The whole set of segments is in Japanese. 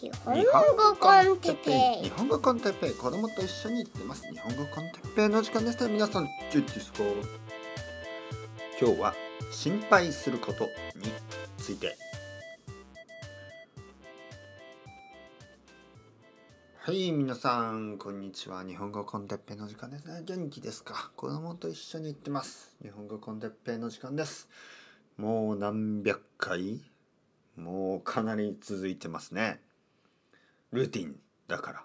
日本語コンテッペ日本語コンテッペイ子供と一緒に行ってます。日本語コンテッペイの時間です。皆さんチュッチスコ今日は心配することについてはい皆さんこんにちは。日本語コンテッペイの時間ですね元気ですか子供と一緒に行ってます。日本語コンテッペイの時間です。もう何百回もうかなり続いてますね。ルーティンだから。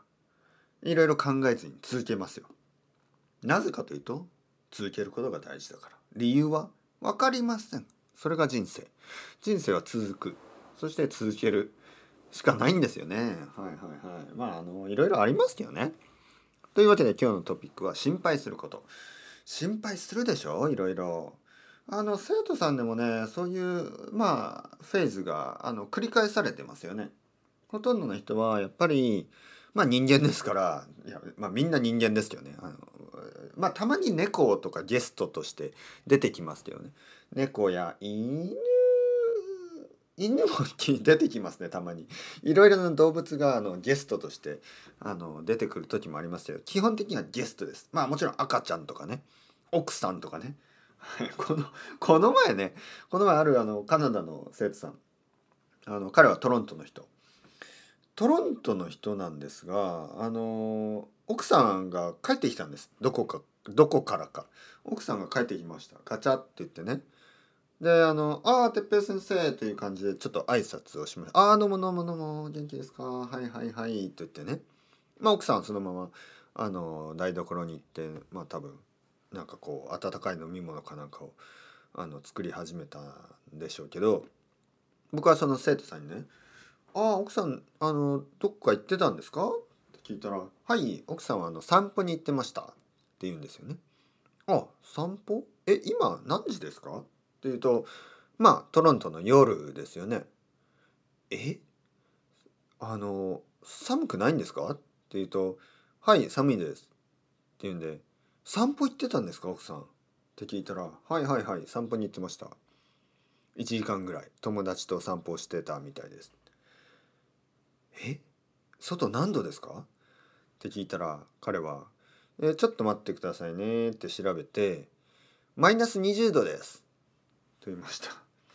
いろいろ考えずに続けますよ。なぜかというと続けることが大事だから。理由は分かりません。それが人生。人生は続く。そして続けるしかないんですよね。はいはいはい。まああのいろいろありますけどね。というわけで今日のトピックは心配すること。心配するでしょ？いろいろ。あの生徒さんでもねそういうまあフェーズがあの繰り返されてますよね。ほとんどの人はやっぱりまあ人間ですからいや、まあ、みんな人間ですけどね。あのまあたまに猫とかゲストとして出てきますけどね。猫や犬犬も出てきますねたまに。いろいろな動物があのゲストとしてあの出てくる時もありますけど基本的にはゲストです。まあもちろん赤ちゃんとかね奥さんとかね。このこの前ねこの前あるあのカナダの生徒さん。あの彼はトロントの人。トロントの人なんですがあの奥さんが帰ってきたんです。どこかどこからか。奥さんが帰ってきました。ガチャって言ってね。であの「ああ哲平先生」という感じでちょっと挨拶をしました「ああどうもどうもどうも元気ですか？はいはいはい」と言ってね。まあ奥さんはそのままあの台所に行ってまあ多分なんかこう温かい飲み物かなんかをあの作り始めたんでしょうけど僕はその生徒さんにね「ああ奥さんあのどっか行ってたんですか?」って聞いたら「はい奥さんはあの散歩に行ってました」って言うんですよね。あ散歩？え今何時ですか？って言うとまあトロントの夜ですよね。え？あの寒くないんですか？って言うと「はい寒いです」って言うんで「散歩行ってたんですか？奥さん」って聞いたら「はいはいはい散歩に行ってました」1時間ぐらい友達と散歩してたみたいです。え？外何度ですか？って聞いたら彼は「えちょっと待ってくださいね」って調べて「マイナス20度です」と言いました。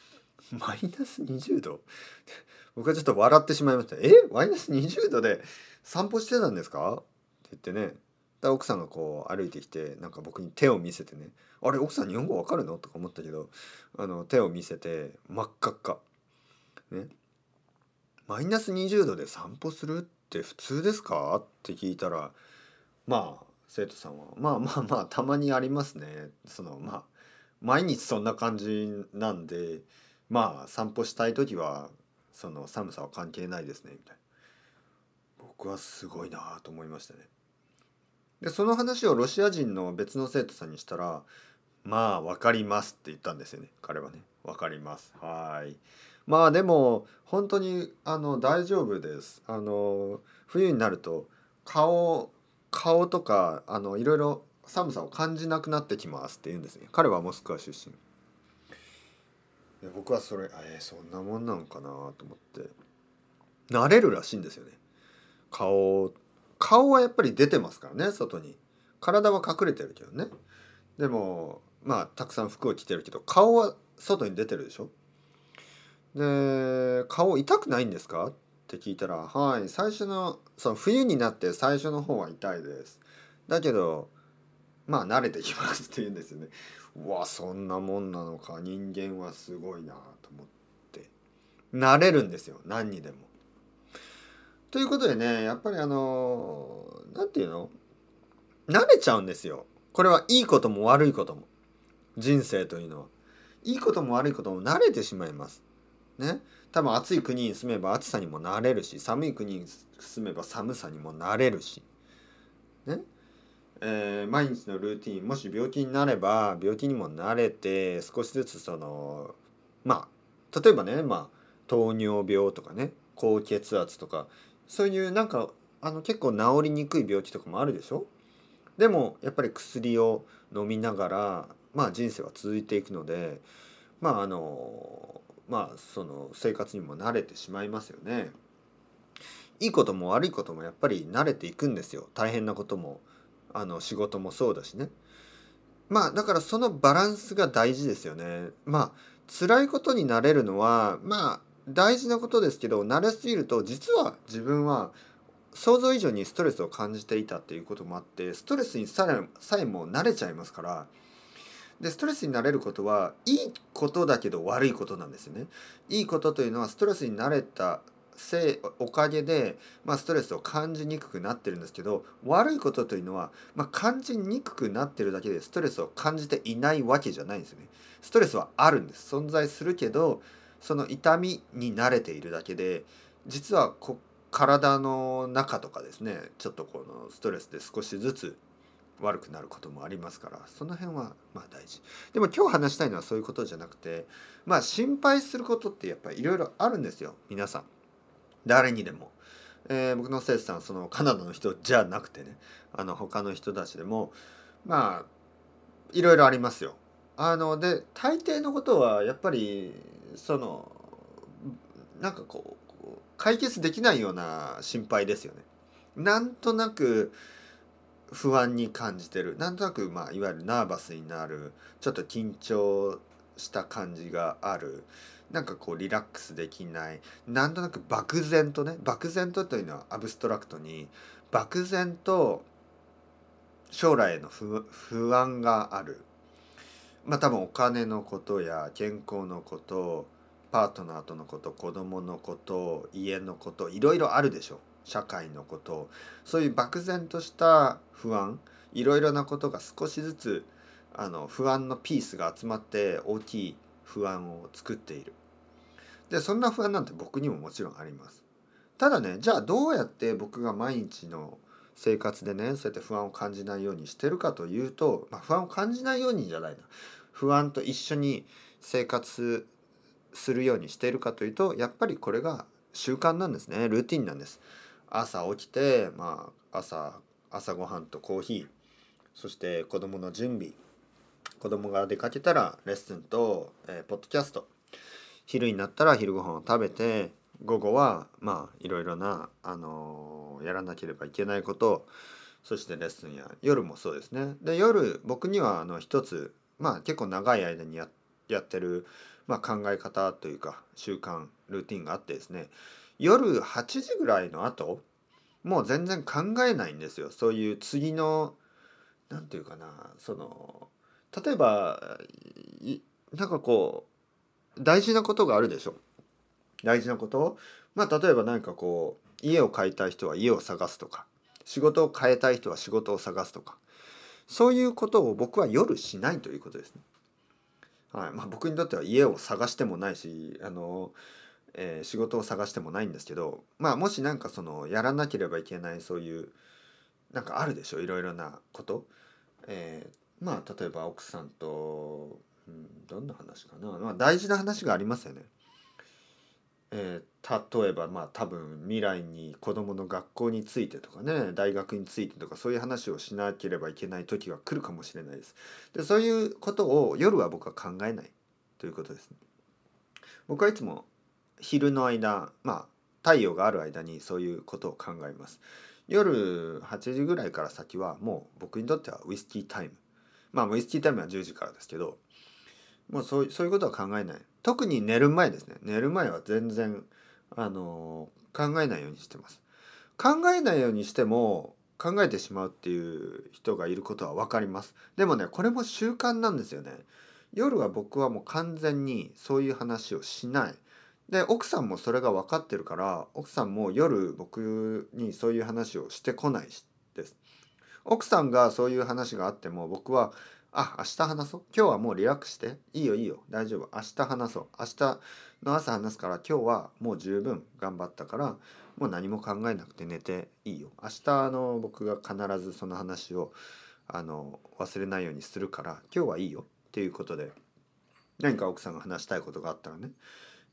マイナス20度？僕はちょっと笑ってしまいました。え？マイナス20度で散歩してたんですか？って言ってねで奥さんがこう歩いてきてなんか僕に手を見せてね「あれ？奥さん日本語わかるの?」とか思ったけどあの手を見せて真っ赤っか。ねマイナス20度で散歩するって普通ですか？って聞いたらまあ生徒さんはまあまあまあたまにありますねそのまあ毎日そんな感じなんでまあ散歩したい時はその寒さは関係ないですねみたいな。僕はすごいなと思いましたね。でその話をロシア人の別の生徒さんにしたらまあ分かりますって言ったんですよね彼はね分かります。はい。まあでも本当にあの大丈夫です。あの冬になると顔顔とかあのいろいろ寒さを感じなくなってきますって言うんですね。彼はモスクワ出身。で僕はそれえー、そんなもんなんかなと思って。慣れるらしいんですよね。顔顔はやっぱり出てますからね外に。体は隠れてるけどね。でもまあたくさん服を着てるけど顔は外に出てるでしょ。で顔痛くないんですか？って聞いたら「はい最初のその冬になって最初の方は痛いです」だけどまあ慣れてきますって言うんですよね。うわそんなもんなのか人間はすごいなと思って慣れるんですよ何にでも。ということでねやっぱりあの何て言うの？慣れちゃうんですよ。これはいいことも悪いことも人生というのは。いいことも悪いことも慣れてしまいます。ね。多分暑い国に住めば暑さにも慣れるし寒い国に住めば寒さにも慣れるし。ね。えー、毎日のルーティンもし病気になれば病気にも慣れて少しずつそのまあ例えばね、まあ、糖尿病とかね高血圧とかそういうなんかあの結構治りにくい病気とかもあるでしょ？でもやっぱり薬を飲みながら、まあ、人生は続いていくのでまああのまあその生活にも慣れてしまいますよね。いいことも悪いこともやっぱり慣れていくんですよ。大変なことも。あの仕事もそうだしね。まあだからそのバランスが大事ですよね。まあ辛いことになれるのはまあ大事なことですけど慣れすぎると実は自分は想像以上にストレスを感じていたっていうこともあってストレスにさえさえも慣れちゃいますからでストレスになれることはいいことだけど悪いことなんですよね。いいことというのはストレスに慣れたせいおかげで、まあ、ストレスを感じにくくなってるんですけど悪いことというのは、まあ、感じにくくなってるだけでストレスを感じていないわけじゃないんですよね。ストレスはあるんです存在するけどその痛みに慣れているだけで実はこ体の中とかですねちょっとこのストレスで少しずつ悪くなることもありますからその辺はまあ大事。でも今日話したいのはそういうことじゃなくてまあ心配することってやっぱりいろいろあるんですよ皆さん。誰にでも、えー、僕の生徒さんそのカナダの人じゃなくてねあの他の人たちでもまあいろいろありますよ。あので大抵のことはやっぱりそのなんかこう解決できないような心配ですよね。なんとなく不安に感じてる。なんとなく、まあ、いわゆるナーバスになるちょっと緊張した感じがある。なんかこうリラックスできない。なんとなく漠然とね漠然とというのはアブストラクトに漠然と将来への不安がある。まあ多分お金のことや健康のことパートナーとのこと子供のこと家のこといろいろあるでしょ。う社会のことそういう漠然とした不安いろいろなことが少しずつあの不安のピースが集まって大きい不安を作っている。でそんな不安なんて僕にももちろんあります。ただねじゃあどうやって僕が毎日の生活でねそうやって不安を感じないようにしてるかというと、まあ、不安を感じないようにじゃないな。不安と一緒に生活するようにしているかというとやっぱりこれが習慣なんですね。ルーティンなんです。朝起きて、まあ、朝朝ごはんとコーヒーそして子供の準備子供が出かけたらレッスンと、えー、ポッドキャスト。昼になったら昼ご飯を食べて午後はまあいろいろな、あのー、やらなければいけないことそしてレッスンや夜もそうですね。で夜僕にはあの一つまあ結構長い間にややってる、まあ、考え方というか習慣ルーティンがあってですね。夜8時ぐらいの後もう全然考えないんですよ。そういう次の何て言うかなその例えばなんかこう大事なことがあるでしょ。大事なことまあ例えば何かこう家を買いたい人は家を探すとか仕事を変えたい人は仕事を探すとかそういうことを僕は夜しないということですね。はい。まあ、僕にとっては家を探してもないしあのえー、仕事を探してもないんですけどまあもし何かそのやらなければいけないそういうなんかあるでしょいろいろなこと。えー、まあ例えば奥さんと、うん、どんな話かな、まあ、大事な話がありますよね。えー、例えばまあ多分未来に子どもの学校についてとかね大学についてとかそういう話をしなければいけない時が来るかもしれないです。でそういうことを夜は僕は考えないということですね。僕はいつも昼の間まあ太陽がある間にそういうことを考えます。夜8時ぐらいから先はもう僕にとってはウイスキータイム。まあウイスキータイムは10時からですけどもうそうそういうことは考えない。特に寝る前ですね。寝る前は全然あの考えないようにしてます。考えないようにしても考えてしまうっていう人がいることは分かります。でもねこれも習慣なんですよね。夜は僕はもう完全にそういう話をしない。で奥さんもそれが分かってるから奥さんも夜僕にそういう話をしてこないです。奥さんがそういう話があっても僕はあ明日話そう。今日はもうリラックスして。いいよいいよ。大丈夫。明日話そう。明日の朝話すから今日はもう十分頑張ったからもう何も考えなくて寝ていいよ。明日の僕が必ずその話をあの忘れないようにするから今日はいいよ。っていうことで何か奥さんが話したいことがあったらね。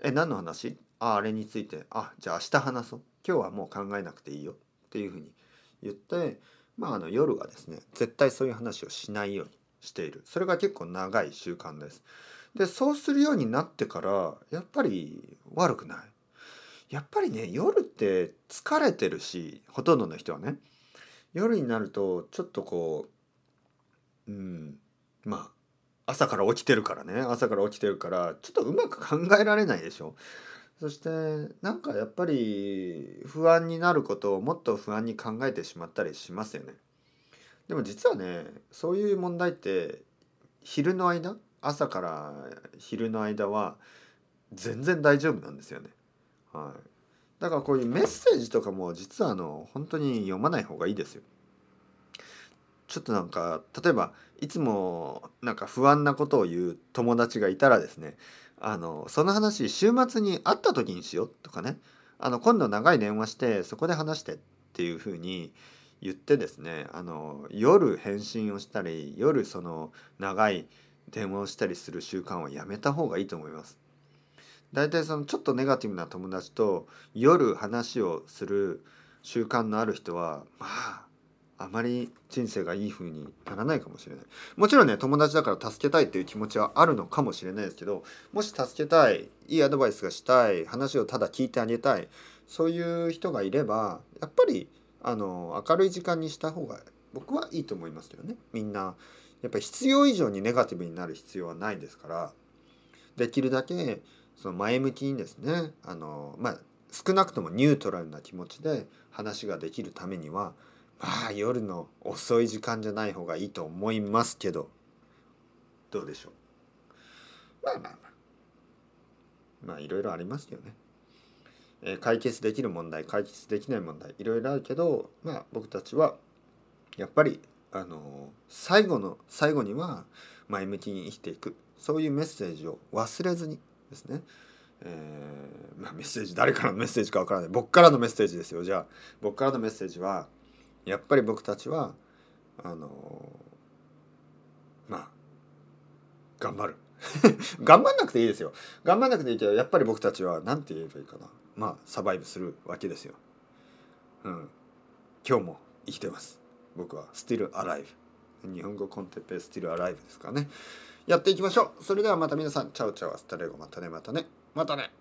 え何の話ああれについてあじゃあ明日話そう今日はもう考えなくていいよっていうふうに言ってまああの夜はですね絶対そういう話をしないようにしている。それが結構長い習慣です。でそうするようになってからやっぱり悪くない。やっぱりね夜って疲れてるしほとんどの人はね。夜になるとちょっとこううんまあ朝から起きてるからね朝から起きてるからちょっとうまく考えられないでしょそしてなんかやっぱり不安になることをもっと不安に考えてしまったりしますよねでも実はねそういう問題って昼の間朝から昼の間は全然大丈夫なんですよね。はい、だからこういうメッセージとかも実はあの本当に読まない方がいいですよ。ちょっとなんか例えばいつもなんか不安なことを言う友達がいたらですねあのその話週末に会った時にしようとかねあの今度長い電話してそこで話してっていうふうに言ってですねあの夜返信をしたり夜その長い電話をしたりする習慣はやめた方がいいと思います。大体そのちょっとネガティブな友達と夜話をする習慣のある人はまああまり人生がいい風にならないかもしれない。もちろんね友達だから助けたいっていう気持ちはあるのかもしれないですけどもし助けたいいいアドバイスがしたい話をただ聞いてあげたいそういう人がいればやっぱりあの明るい時間にした方が僕はいいと思いますけどね。みんなやっぱり必要以上にネガティブになる必要はないですからできるだけその前向きにですねあのまあ少なくともニュートラルな気持ちで話ができるためにはまあ夜の遅い時間じゃない方がいいと思いますけど。どうでしょう？まあまあまあ。まあいろいろありますよね。えー、解決できる問題解決できない問題いろいろあるけどまあ僕たちはやっぱりあの最後の最後には前向きに生きていく。そういうメッセージを忘れずにですね、えー、まあ、メッセージ誰からのメッセージかわからない。僕からのメッセージですよ。じゃあ僕からのメッセージはやっぱり僕たちはあのまあ頑張る。頑張んなくていいですよ。頑張んなくていいけどやっぱり僕たちは何て言えばいいかな。まあサバイブするわけですよ。うん。今日も生きてます。僕は Still Alive 日本語 con Teppei Still Alive ですかね。やっていきましょう。それではまた皆さん。チャオチャオ。 Hasta luego。またねまたね。またね。